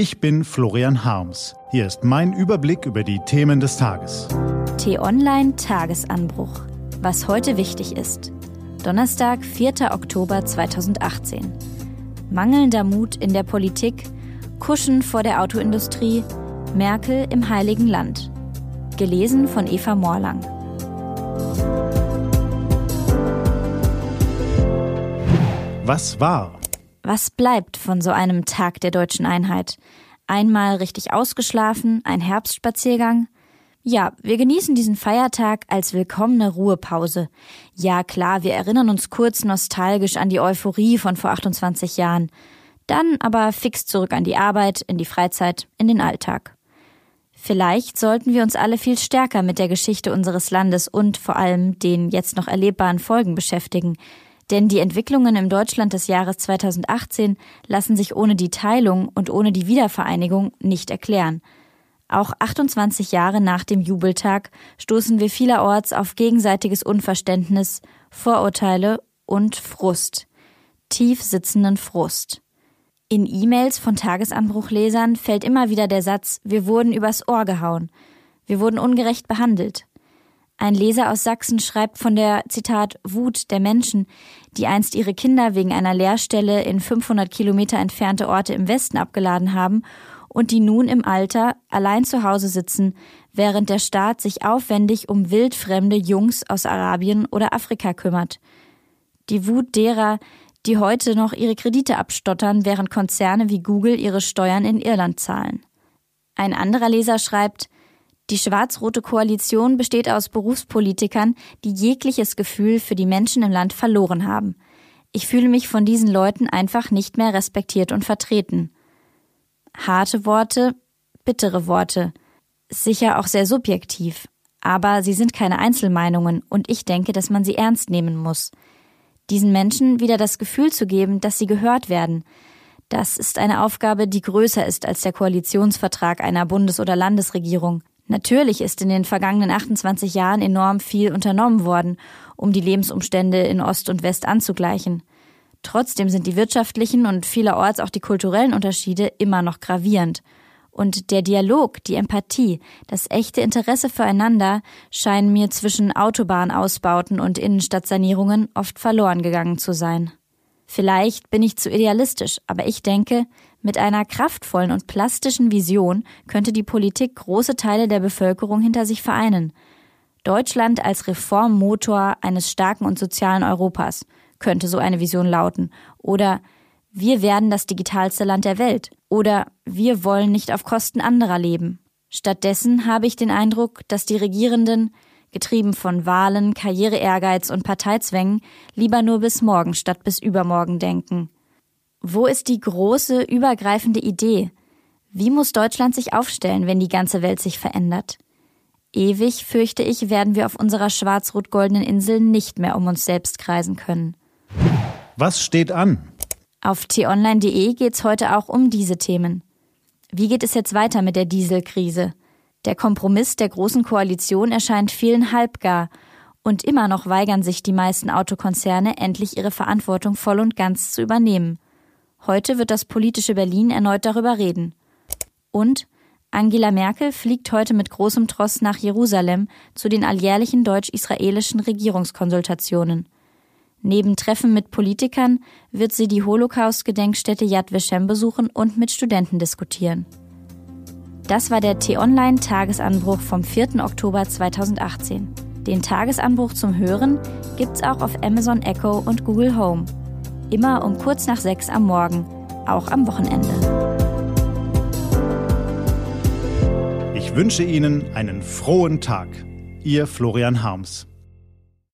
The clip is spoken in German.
Ich bin Florian Harms. Hier ist mein Überblick über die Themen des Tages. T-Online Tagesanbruch. Was heute wichtig ist. Donnerstag, 4. Oktober 2018. Mangelnder Mut in der Politik, Kuschen vor der Autoindustrie, Merkel im Heiligen Land. Gelesen von Eva Morlang. Was war? Was bleibt von so einem Tag der deutschen Einheit? Einmal richtig ausgeschlafen, ein Herbstspaziergang? Ja, wir genießen diesen Feiertag als willkommene Ruhepause. Ja, klar, wir erinnern uns kurz nostalgisch an die Euphorie von vor 28 Jahren. Dann aber fix zurück an die Arbeit, in die Freizeit, in den Alltag. Vielleicht sollten wir uns alle viel stärker mit der Geschichte unseres Landes und vor allem den jetzt noch erlebbaren Folgen beschäftigen. Denn die Entwicklungen im Deutschland des Jahres 2018 lassen sich ohne die Teilung und ohne die Wiedervereinigung nicht erklären. Auch 28 Jahre nach dem Jubeltag stoßen wir vielerorts auf gegenseitiges Unverständnis, Vorurteile und Frust. Tief sitzenden Frust. In E-Mails von Tagesanbruchlesern fällt immer wieder der Satz, wir wurden übers Ohr gehauen. Wir wurden ungerecht behandelt. Ein Leser aus Sachsen schreibt von der, Zitat, Wut der Menschen, die einst ihre Kinder wegen einer Lehrstelle in 500 Kilometer entfernte Orte im Westen abgeladen haben und die nun im Alter allein zu Hause sitzen, während der Staat sich aufwendig um wildfremde Jungs aus Arabien oder Afrika kümmert. Die Wut derer, die heute noch ihre Kredite abstottern, während Konzerne wie Google ihre Steuern in Irland zahlen. Ein anderer Leser schreibt, die schwarz-rote Koalition besteht aus Berufspolitikern, die jegliches Gefühl für die Menschen im Land verloren haben. Ich fühle mich von diesen Leuten einfach nicht mehr respektiert und vertreten. Harte Worte, bittere Worte. Sicher auch sehr subjektiv. Aber sie sind keine Einzelmeinungen und ich denke, dass man sie ernst nehmen muss. Diesen Menschen wieder das Gefühl zu geben, dass sie gehört werden, das ist eine Aufgabe, die größer ist als der Koalitionsvertrag einer Bundes- oder Landesregierung. Natürlich ist in den vergangenen 28 Jahren enorm viel unternommen worden, um die Lebensumstände in Ost und West anzugleichen. Trotzdem sind die wirtschaftlichen und vielerorts auch die kulturellen Unterschiede immer noch gravierend. Und der Dialog, die Empathie, das echte Interesse füreinander scheinen mir zwischen Autobahnausbauten und Innenstadtsanierungen oft verloren gegangen zu sein. Vielleicht bin ich zu idealistisch, aber ich denke, mit einer kraftvollen und plastischen Vision könnte die Politik große Teile der Bevölkerung hinter sich vereinen. Deutschland als Reformmotor eines starken und sozialen Europas könnte so eine Vision lauten. Oder wir werden das digitalste Land der Welt. Oder wir wollen nicht auf Kosten anderer leben. Stattdessen habe ich den Eindruck, dass die Regierenden getrieben von Wahlen, Karriereehrgeiz und Parteizwängen, lieber nur bis morgen statt bis übermorgen denken. Wo ist die große, übergreifende Idee? Wie muss Deutschland sich aufstellen, wenn die ganze Welt sich verändert? Ewig, fürchte ich, werden wir auf unserer schwarz-rot-goldenen Insel nicht mehr um uns selbst kreisen können. Was steht an? Auf t-online.de geht's heute auch um diese Themen. Wie geht es jetzt weiter mit der Dieselkrise? Der Kompromiss der Großen Koalition erscheint vielen halbgar, und immer noch weigern sich die meisten Autokonzerne, endlich ihre Verantwortung voll und ganz zu übernehmen. Heute wird das politische Berlin erneut darüber reden. Und Angela Merkel fliegt heute mit großem Tross nach Jerusalem zu den alljährlichen deutsch-israelischen Regierungskonsultationen. Neben Treffen mit Politikern wird sie die Holocaust-Gedenkstätte Yad Vashem besuchen und mit Studenten diskutieren. Das war der T-Online-Tagesanbruch vom 4. Oktober 2018. Den Tagesanbruch zum Hören gibt's auch auf Amazon Echo und Google Home. Immer um kurz nach sechs am Morgen, auch am Wochenende. Ich wünsche Ihnen einen frohen Tag. Ihr Florian Harms.